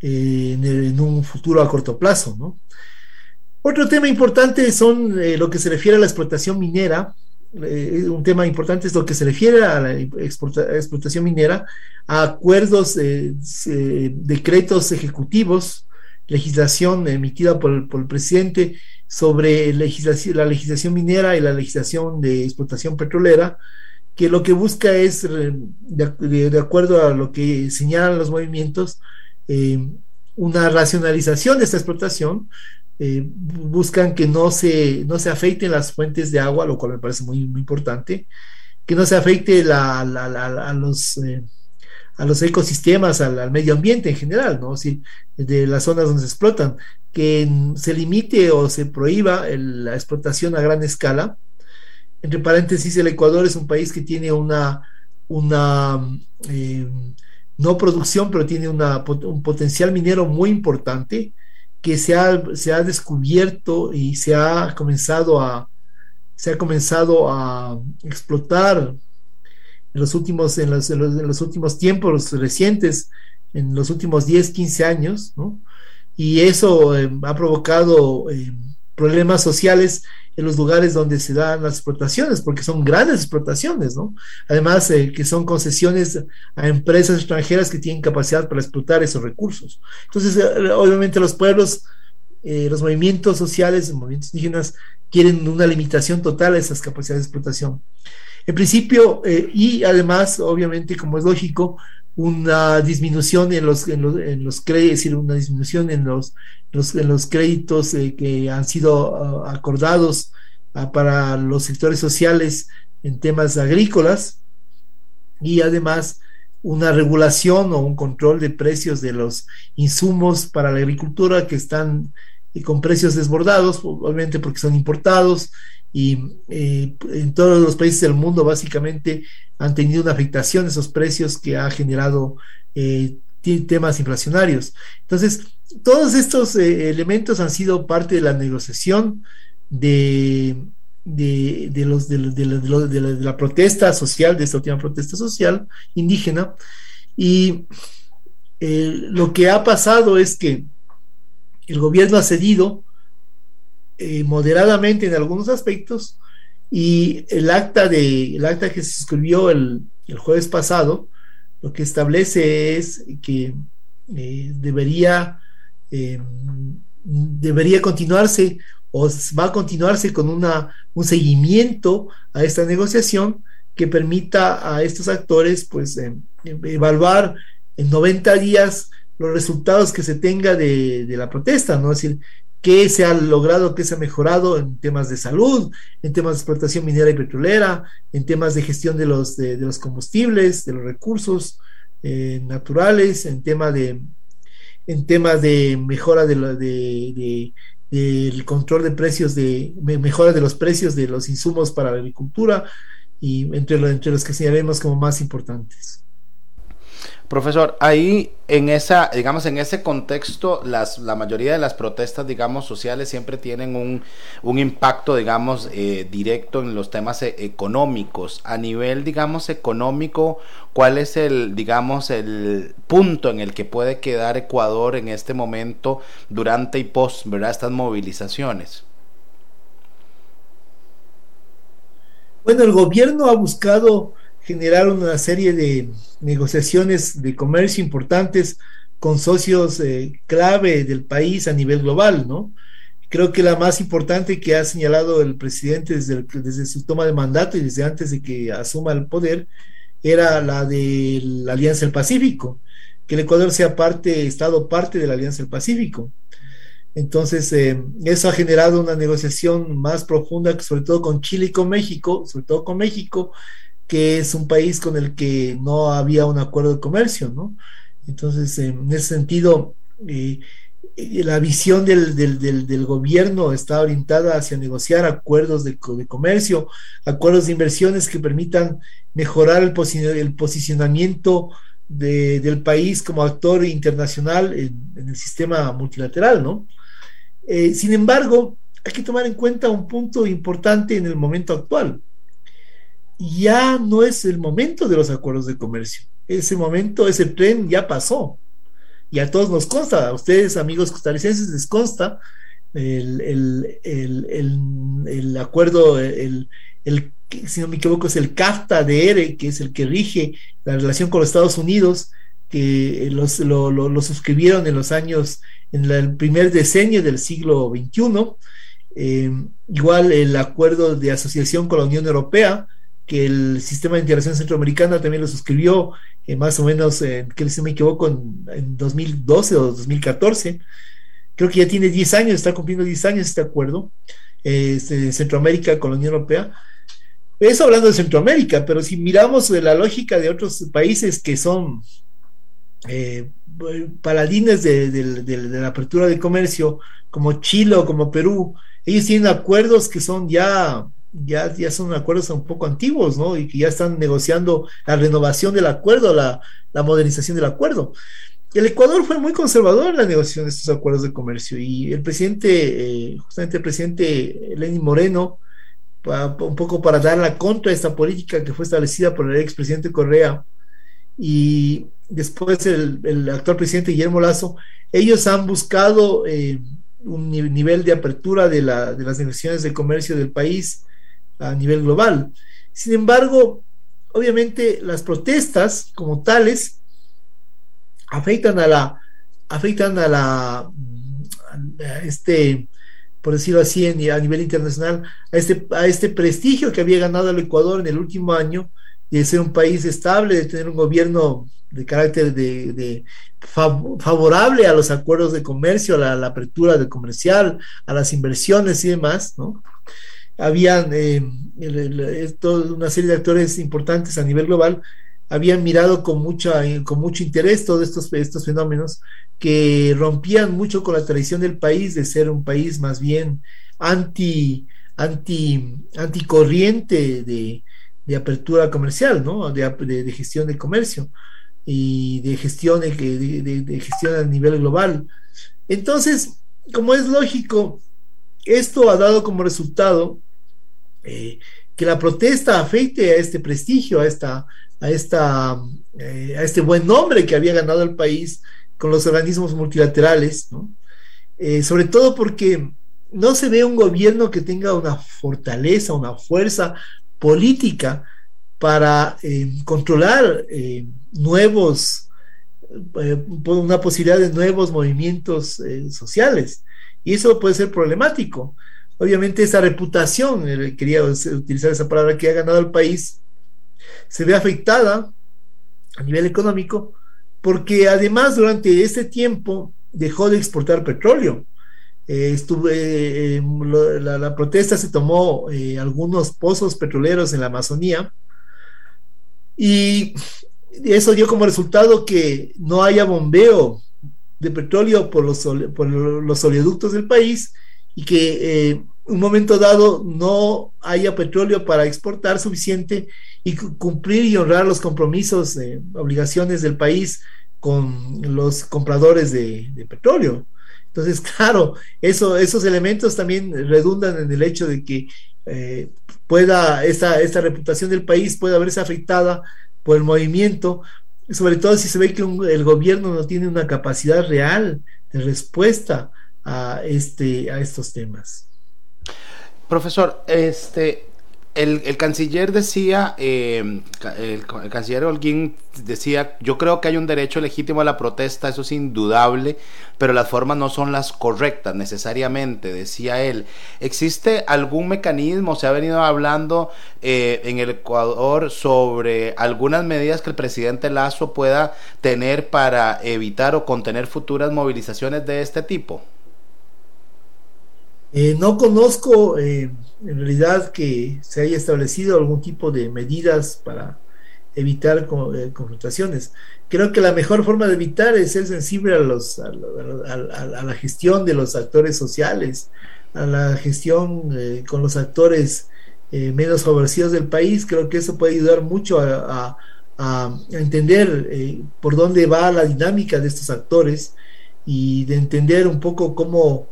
eh, en, un futuro a corto plazo. ¿no? Otro tema importante son eh, lo que se refiere a la explotación minera. un tema importante es lo que se refiere a la explotación minera, a acuerdos, decretos ejecutivos, legislación emitida por, el presidente sobre la legislación minera y la legislación de explotación petrolera, que lo que busca es, de, acuerdo a lo que señalan los movimientos, eh, una racionalización de esta explotación. Eh, buscan que no se, no se afeiten las fuentes de agua, lo cual me parece muy, muy importante, que no se afecte a, los, eh, a los ecosistemas, al, medio ambiente en general, ¿no? Si, de las zonas donde se explotan, que se limite o se prohíba la explotación a gran escala, entre paréntesis, el Ecuador es un país que tiene una, eh, no producción, pero tiene una, un potencial minero muy importante que se ha, se ha descubierto y se ha comenzado a se ha comenzado a explotar en los últimos, en los, en los, últimos tiempos recientes en los últimos 10, 15 años, ¿no? Y eso eh, ha provocado eh, problemas sociales en los lugares donde se dan las explotaciones, porque son grandes explotaciones, ¿no? Además, eh, que son concesiones a empresas extranjeras que tienen capacidad para explotar esos recursos. Entonces, obviamente los pueblos, los movimientos sociales, los movimientos indígenas, quieren una limitación total a esas capacidades de explotación. En principio, y además, obviamente, como es lógico, una disminución en los, en los, en los una disminución en los, en los créditos eh, que han sido ah, acordados ah, para los sectores sociales en temas agrícolas. Y además una regulación o un control de precios de los insumos para la agricultura que están eh, con precios desbordados, obviamente porque son importados y eh, en todos los países del mundo básicamente han tenido una afectación esos precios que ha generado eh, temas inflacionarios. Entonces, todos estos eh, elementos han sido parte de la negociación de, de, de, la, protesta social, de esta última protesta social indígena. Y lo que ha pasado es que el gobierno ha cedido eh, moderadamente en algunos aspectos y el acta, de, el acta que se suscribió el, el jueves pasado lo que establece es que eh, debería, eh, debería continuarse o va a continuarse con una, un seguimiento a esta negociación que permita a estos actores pues evaluar en 90 días los resultados que se tenga de, de, la protesta, ¿no? Es decir, qué se ha logrado, qué se ha mejorado en temas de salud, en temas de explotación minera y petrolera, en temas de gestión de los, de, los combustibles, de los recursos eh, naturales, en tema de en temas de mejora de, de, del control de precios, de mejora de los precios de los insumos para la agricultura y entre, entre los que señalemos como más importantes. Profesor, ahí en esa, digamos, en ese contexto, las, la mayoría de las protestas, digamos, sociales siempre tienen un, un impacto, digamos, eh, directo en los temas e, económicos. A nivel, digamos, económico, ¿cuál es el, digamos, el punto en el que puede quedar Ecuador en este momento durante y post, ¿verdad? Estas movilizaciones. Bueno, el gobierno ha buscado generar una serie de negociaciones de comercio importantes con socios eh, clave del país a nivel global, ¿no? Creo que la más importante que ha señalado el presidente desde, desde su toma de mandato y desde antes de que asuma el poder era la de la Alianza del Pacífico, que el Ecuador sea parte, Estado parte de la Alianza del Pacífico. Entonces, eh, eso ha generado una negociación más profunda, sobre todo con Chile y con México, sobre todo con México, que es un país con el que no había un acuerdo de comercio, ¿no? Entonces, en ese sentido, eh, eh, la visión del, del, gobierno está orientada hacia negociar acuerdos de, comercio, acuerdos de inversiones que permitan mejorar el, el posicionamiento del país como actor internacional en, el sistema multilateral, ¿no? Eh, sin embargo, hay que tomar en cuenta un punto importante en el momento actual ya no es el momento de los acuerdos de comercio. Ese momento, ese tren ya pasó. Y a todos nos consta, a ustedes, amigos costarricenses, les consta el, acuerdo, el, si no me equivoco, es el CAFTA de ERE, que es el que rige la relación con los Estados Unidos, que los, lo, suscribieron en los años, en el primer decenio del siglo XXI. Eh, igual el acuerdo de asociación con la Unión Europea, que el sistema de integración centroamericana también lo suscribió eh, más o menos, eh, que si me equivoco, en, 2012 o 2014. Creo que ya tiene 10 años, está cumpliendo 10 años este acuerdo, eh, este, Centroamérica con la Unión Europea. Eso hablando de Centroamérica, pero si miramos la lógica de otros países que son paladines de, de, la apertura de comercio, como Chile o como Perú, ellos tienen acuerdos que son ya ya, ya son acuerdos un poco antiguos, ¿no? Y que ya están negociando la renovación del acuerdo, la, la modernización del acuerdo. El Ecuador fue muy conservador en la negociación de estos acuerdos de comercio y el presidente, eh, justamente el presidente Lenín Moreno, un poco para dar la contra a esta política que fue establecida por el expresidente Correa y después el, actual presidente Guillermo Lazo, ellos han buscado eh, un nivel de apertura de, la, de las negociaciones de comercio del país a nivel global. Sin embargo, obviamente las protestas como tales afectan a la afectan a la este por decirlo así a nivel internacional a este a este prestigio que había ganado el Ecuador en el último año de ser un país estable de tener un gobierno de carácter de, favorable a los acuerdos de comercio, a la, apertura de comercial, a las inversiones y demás, ¿no? Habían eh, una serie de actores importantes a nivel global habían mirado con, mucha, con mucho interés todos estos, estos fenómenos que rompían mucho con la tradición del país de ser un país más bien anti, anti, anticorriente de, de apertura comercial, ¿no? de, de, gestión de comercio y de gestión, de, de, gestión a nivel global. Entonces, como es lógico, esto ha dado como resultado eh, que la protesta afecte a este prestigio, a, esta, a, esta, eh, a este buen nombre que había ganado el país con los organismos multilaterales, eh, sobre todo porque no se ve un gobierno que tenga una fortaleza, una fuerza política para controlar nuevos, una posibilidad de nuevos movimientos sociales. Y eso puede ser problemático. Obviamente esa reputación, eh, quería utilizar esa palabra que ha ganado el país, se ve afectada a nivel económico porque además durante este tiempo dejó de exportar petróleo. estuve, la, protesta se tomó algunos pozos petroleros en la Amazonía y eso dio como resultado que no haya bombeo de petróleo por los, por los oleoductos del país y que eh, un momento dado no haya petróleo para exportar suficiente y cumplir y honrar los compromisos, obligaciones del país con los compradores de, petróleo. Entonces, claro, eso, esos elementos también redundan en el hecho de que eh, pueda esta, esta reputación del país pueda verse afectada por el movimiento, sobre todo si se ve que el gobierno no tiene una capacidad real de respuesta a, este, a estos temas. Profesor, este, el, canciller decía, eh, el, canciller Holguín decía, yo creo que hay un derecho legítimo a la protesta, eso es indudable, pero las formas no son las correctas necesariamente, decía él. ¿Existe algún mecanismo, se ha venido hablando eh, en el Ecuador sobre algunas medidas que el presidente Lazo pueda tener para evitar o contener futuras movilizaciones de este tipo? Eh, no conozco eh, en realidad que se haya establecido algún tipo de medidas para evitar eh, confrontaciones. Creo que la mejor forma de evitar es ser sensible a, los, a, la gestión de los actores sociales, a la gestión con los actores menos favorecidos del país. Creo que eso puede ayudar mucho a entender por dónde va la dinámica de estos actores y de entender un poco cómo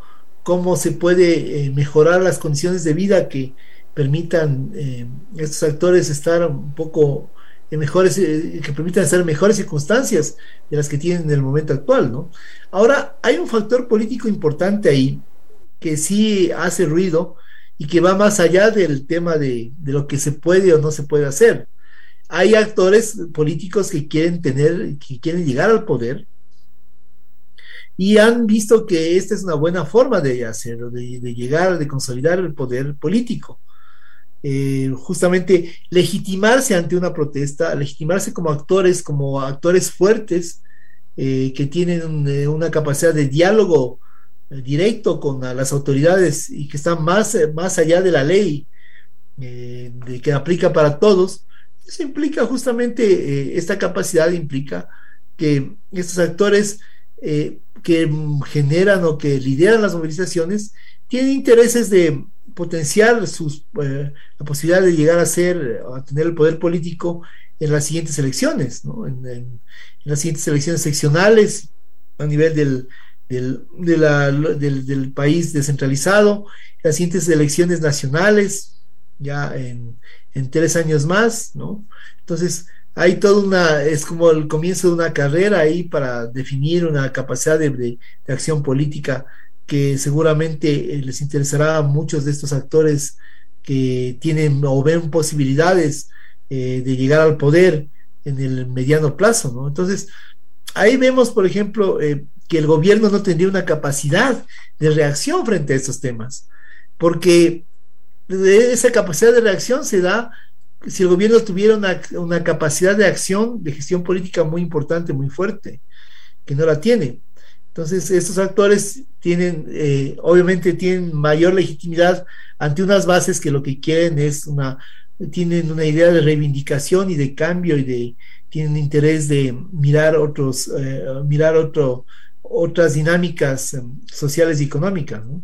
cómo se puede eh, mejorar las condiciones de vida que permitan eh, estos actores estar un poco en mejores, eh, que permitan estar en mejores circunstancias de las que tienen en el momento actual, ¿no? Ahora, hay un factor político importante ahí que sí hace ruido y que va más allá del tema de, de lo que se puede o no se puede hacer. Hay actores políticos que quieren tener, que quieren llegar al poder, y han visto que esta es una buena forma de hacerlo, de, llegar, de consolidar el poder político. Eh, justamente legitimarse ante una protesta, legitimarse como actores, como actores fuertes eh, que tienen eh, una capacidad de diálogo directo con las autoridades y que están más, más allá de la ley de que aplica para todos. Eso implica justamente, esta capacidad implica que estos actores que generan o que lideran las movilizaciones tienen intereses de potenciar sus, eh, la posibilidad de llegar a ser, a tener el poder político en las siguientes elecciones, ¿no? en, las siguientes elecciones seccionales a nivel del, del, del, del, país descentralizado, las siguientes elecciones nacionales, ya en, en tres años más, ¿no? Entonces, hay toda una, es como el comienzo de una carrera ahí para definir una capacidad de, de, acción política que seguramente eh, les interesará a muchos de estos actores que tienen o ven posibilidades eh, de llegar al poder en el mediano plazo, ¿no? Entonces, ahí vemos, por ejemplo, eh, que el gobierno no tendría una capacidad de reacción frente a estos temas, porque esa capacidad de reacción se da si el gobierno tuviera una, capacidad de acción, de gestión política muy importante, muy fuerte, que no la tiene. Entonces, estos actores tienen, eh, obviamente, tienen mayor legitimidad ante unas bases que lo que quieren es una, tienen una idea de reivindicación y de cambio y de, tienen interés de mirar otros, eh, mirar otro, otras dinámicas eh, sociales y económicas, ¿no?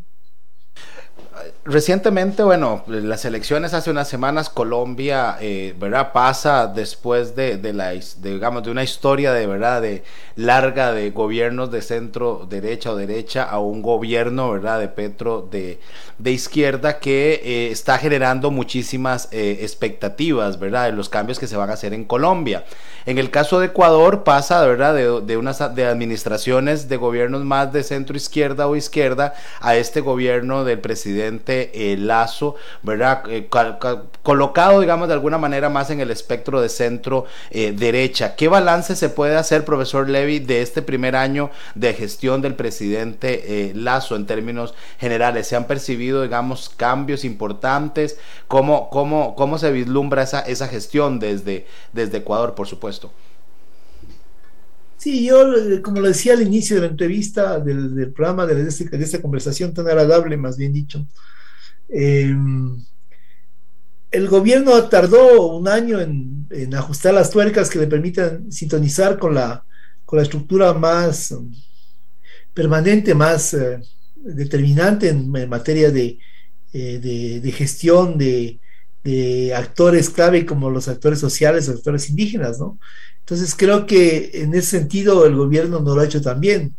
Recientemente, bueno, las elecciones hace unas semanas, Colombia, eh, ¿verdad? Pasa después de, de la, digamos, de una historia de verdad de larga de gobiernos de centro derecha o derecha a un gobierno, ¿verdad? De Petro de, de izquierda que eh, está generando muchísimas eh, expectativas, ¿verdad? De los cambios que se van a hacer en Colombia. En el caso de Ecuador pasa, ¿verdad? De, de unas de administraciones de gobiernos más de centro izquierda o izquierda a este gobierno del presidente el Lazo, ¿verdad? Eh, colocado, digamos, de alguna manera más en el espectro de centro eh, derecha. ¿Qué balance se puede hacer, profesor Levy, de este primer año de gestión del presidente eh, Lazo en términos generales? ¿Se han percibido, digamos, cambios importantes? ¿Cómo, cómo, cómo se vislumbra esa, esa gestión desde, desde Ecuador, por supuesto? Sí, yo, como lo decía al inicio de la entrevista, del, programa, de, este, de, esta conversación tan agradable, más bien dicho, Em, el gobierno tardó un año en, ajustar las tuercas que le permitan sintonizar con la, con la estructura más um, permanente, más eh, determinante en, materia de, eh, de, gestión de, actores clave como los actores sociales, los actores indígenas, ¿no? Entonces creo que en ese sentido el gobierno no lo ha hecho tan bien,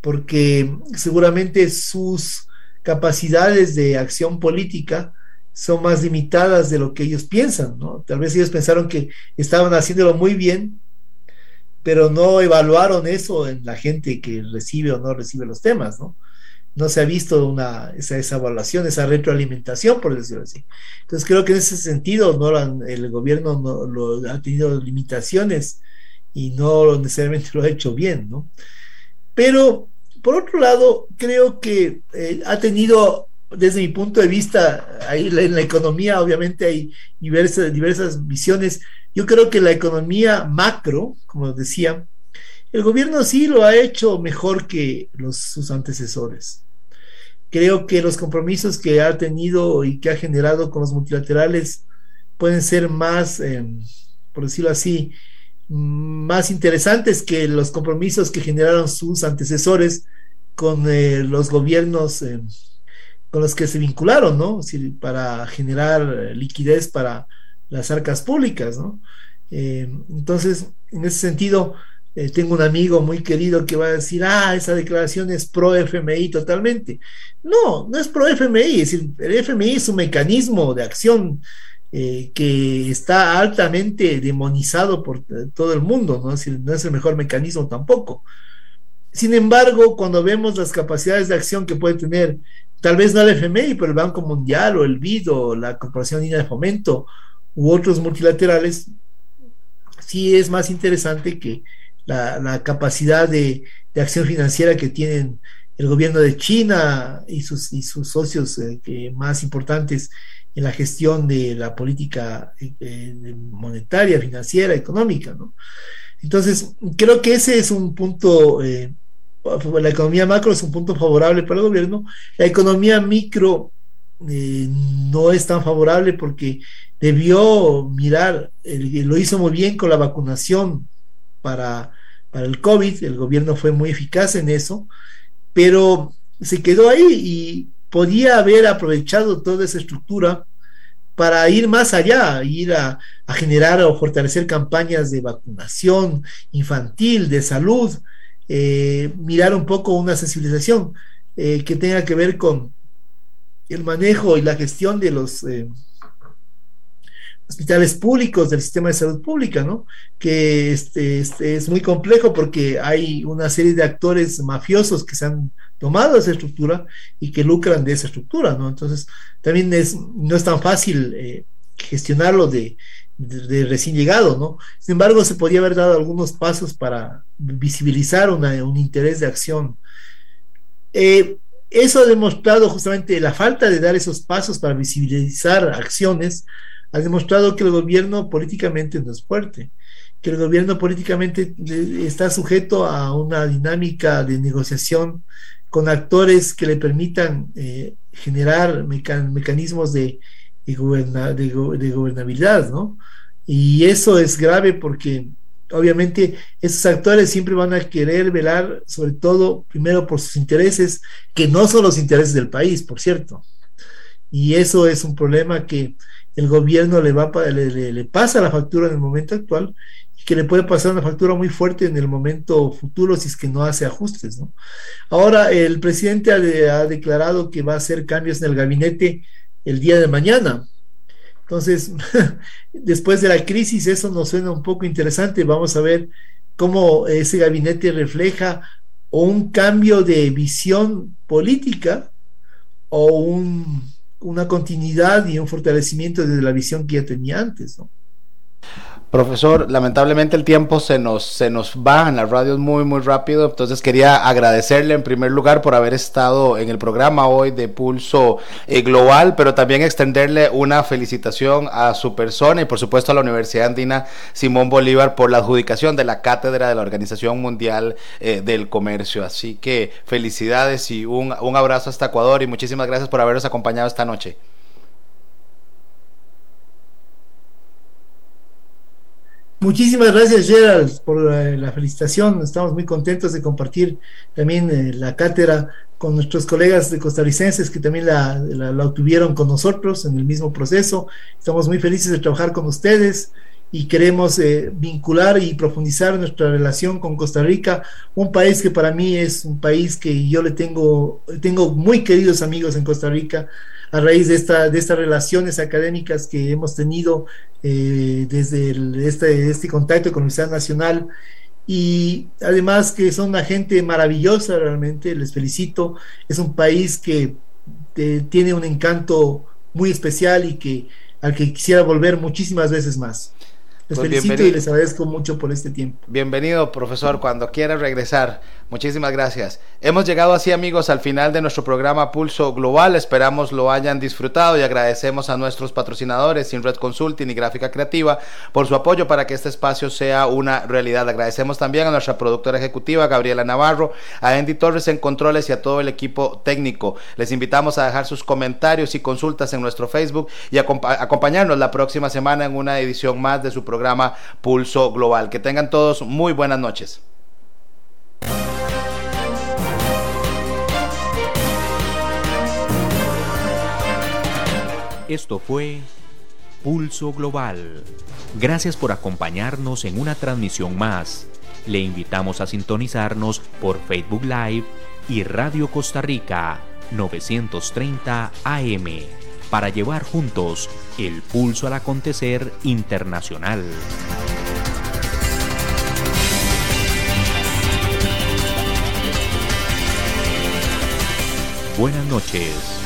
porque seguramente sus capacidades de acción política son más limitadas de lo que ellos piensan, ¿no? Tal vez ellos pensaron que estaban haciéndolo muy bien, pero no evaluaron eso en la gente que recibe o no recibe los temas, ¿no? No se ha visto una, esa, esa evaluación, esa retroalimentación, por decirlo así. Entonces creo que en ese sentido no el gobierno no, lo, ha tenido limitaciones y no necesariamente lo ha hecho bien, ¿no? Pero por otro lado, creo que eh, ha tenido, desde mi punto de vista, ahí en la economía obviamente hay diversas, diversas visiones. Yo creo que la economía macro, como decía, el gobierno sí lo ha hecho mejor que sus antecesores. Creo que los compromisos que ha tenido y que ha generado con los multilaterales pueden ser más, em, por decirlo así, más interesantes que los compromisos que generaron sus antecesores con eh, los gobiernos eh, con los que se vincularon, ¿no? para generar liquidez para las arcas públicas, ¿no? Eh, entonces, en ese sentido, tengo un amigo muy querido que va a decir, ah, esa declaración es pro FMI totalmente. No, no es pro FMI, es decir, el FMI es un mecanismo de acción eh, que está altamente demonizado por todo el mundo, ¿no? Es no es el mejor mecanismo tampoco. Sin embargo, cuando vemos las capacidades de acción que puede tener, tal vez no el FMI, pero el Banco Mundial o el BID o la Corporación Línea de Fomento u otros multilaterales, sí es más interesante que la, capacidad de, acción financiera que tienen el gobierno de China y sus, y sus socios eh, más importantes en la gestión de la política eh, monetaria, financiera, económica. Entonces, creo que ese es un punto, eh, la economía macro es un punto favorable para el gobierno, la economía micro eh, no es tan favorable porque debió mirar, lo hizo muy bien con la vacunación para, para el COVID, el gobierno fue muy eficaz en eso, pero se quedó ahí y podía haber aprovechado toda esa estructura para ir más allá, ir a, generar o fortalecer campañas de vacunación infantil, de salud, eh, mirar un poco una sensibilización eh, que tenga que ver con el manejo y la gestión de los, eh, hospitales públicos del sistema de salud pública, ¿no? Que este, este, es muy complejo porque hay una serie de actores mafiosos que se han tomado esa estructura y que lucran de esa estructura, ¿no? Entonces, también es, no es tan fácil eh, gestionarlo de, de, recién llegado, ¿no? Sin embargo, se podría haber dado algunos pasos para visibilizar un interés de acción. Eh, eso ha demostrado justamente la falta de dar esos pasos para visibilizar acciones, ha demostrado que el gobierno políticamente no es fuerte, que el gobierno políticamente está sujeto a una dinámica de negociación con actores que le permitan eh, generar mecanismos de, de, gobernabilidad, ¿no? Y eso es grave porque obviamente esos actores siempre van a querer velar sobre todo primero por sus intereses, que no son los intereses del país, por cierto. Y eso es un problema que el gobierno le, va, le, le, pasa la factura en el momento actual y que le puede pasar una factura muy fuerte en el momento futuro si es que no hace ajustes. ¿no? Ahora, el presidente ha, declarado que va a hacer cambios en el gabinete el día de mañana. Entonces, después de la crisis, eso nos suena un poco interesante. Vamos a ver cómo ese gabinete refleja un cambio de visión política o un una continuidad y un fortalecimiento desde la visión que ya tenía antes, ¿no? Profesor, lamentablemente el tiempo se nos, se nos va en las radios muy, muy rápido, entonces quería agradecerle en primer lugar por haber estado en el programa hoy de Pulso eh, Global, pero también extenderle una felicitación a su persona y por supuesto a la Universidad Andina Simón Bolívar por la adjudicación de la cátedra de la Organización Mundial eh, del Comercio. Así que felicidades y un, un abrazo hasta Ecuador y muchísimas gracias por habernos acompañado esta noche. Muchísimas gracias, Gerald, por la, felicitación. Estamos muy contentos de compartir también eh, la cátedra con nuestros colegas de costarricenses que también la, la, obtuvieron con nosotros en el mismo proceso. Estamos muy felices de trabajar con ustedes y queremos eh, vincular y profundizar nuestra relación con Costa Rica, un país que para mí es un país que yo le tengo, tengo muy queridos amigos en Costa Rica a raíz de, esta, de estas relaciones académicas que hemos tenido eh, desde este, este contacto con la Universidad Nacional y además que son una gente maravillosa realmente, les felicito, es un país que eh, tiene un encanto muy especial y que al que quisiera volver muchísimas veces más. Les pues felicito y les agradezco mucho por este tiempo. Bienvenido, profesor, cuando quiera regresar. Muchísimas gracias. Hemos llegado así, amigos, al final de nuestro programa Pulso Global. Esperamos lo hayan disfrutado y agradecemos a nuestros patrocinadores, Sinred Consulting y Gráfica Creativa, por su apoyo para que este espacio sea una realidad. Agradecemos también a nuestra productora ejecutiva, Gabriela Navarro, a Andy Torres en Controles y a todo el equipo técnico. Les invitamos a dejar sus comentarios y consultas en nuestro Facebook y acompañarnos la próxima semana en una edición más de su programa Pulso Global. Que tengan todos muy buenas noches. Esto fue Pulso Global. Gracias por acompañarnos en una transmisión más. Le invitamos a sintonizarnos por Facebook Live y Radio Costa Rica 930 AM para llevar juntos el pulso al acontecer internacional. Buenas noches.